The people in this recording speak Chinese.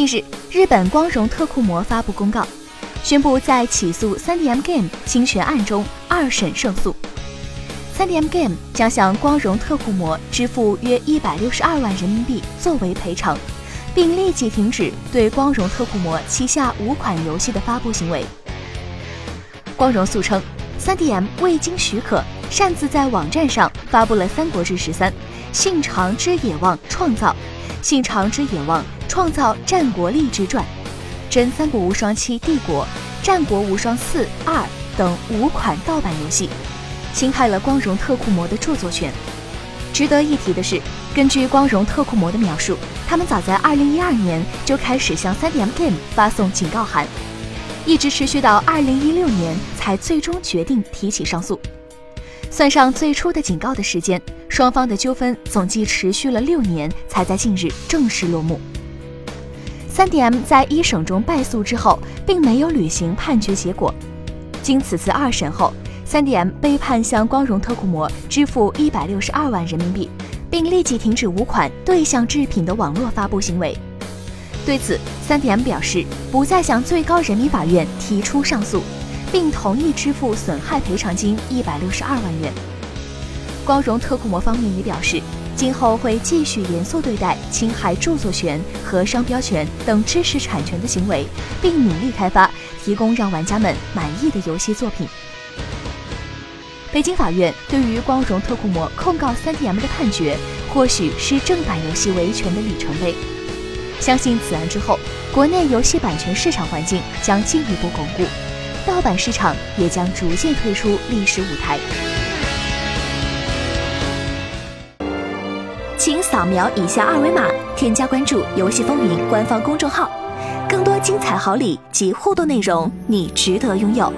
近日，日本光荣特库摩发布公告，宣布在起诉 3DM Game 侵权案中二审胜诉。3DM Game 将向光荣特库摩支付约一百六十二万人民币作为赔偿，并立即停止对光荣特库摩旗下五款游戏的发布行为。光荣诉称，3DM 未经许可擅自在网站上发布了《三国志十三：信长之野望创造》《信长之野望创造战国力之传》《真三国无双七帝国》《战国无双四二》等五款盗版游戏。侵害了光荣特库摩的著作权。值得一提的是，根据光荣特库摩的描述，他们早在2012年就开始向 3DM Game 发送警告函，一直持续到2016年才最终决定提起上诉。算上最初的警告的时间，双方的纠纷总计持续了六年，才在近日正式落幕。3DM 在一审中败诉之后，并没有履行判决结果，经此次二审后。3DM 被判向光荣特库摩支付一百六十二万人民币，并立即停止五款对象制品的网络发布行为。对此，3DM 表示不再向最高人民法院提出上诉，并同意支付损害赔偿金一百六十二万元。光荣特库摩方面也表示，今后会继续严肃对待侵害著作权和商标权等知识产权的行为，并努力开发提供让玩家们满意的游戏作品。北京法院对于光荣特库摩控告 3DM 的判决，或许是正版游戏维权的里程碑。相信此案之后，国内游戏版权市场环境将进一步巩固，盗版市场也将逐渐退出历史舞台。请扫描以下二维码，添加关注“游戏风云”官方公众号，更多精彩好礼及互动内容，你值得拥有。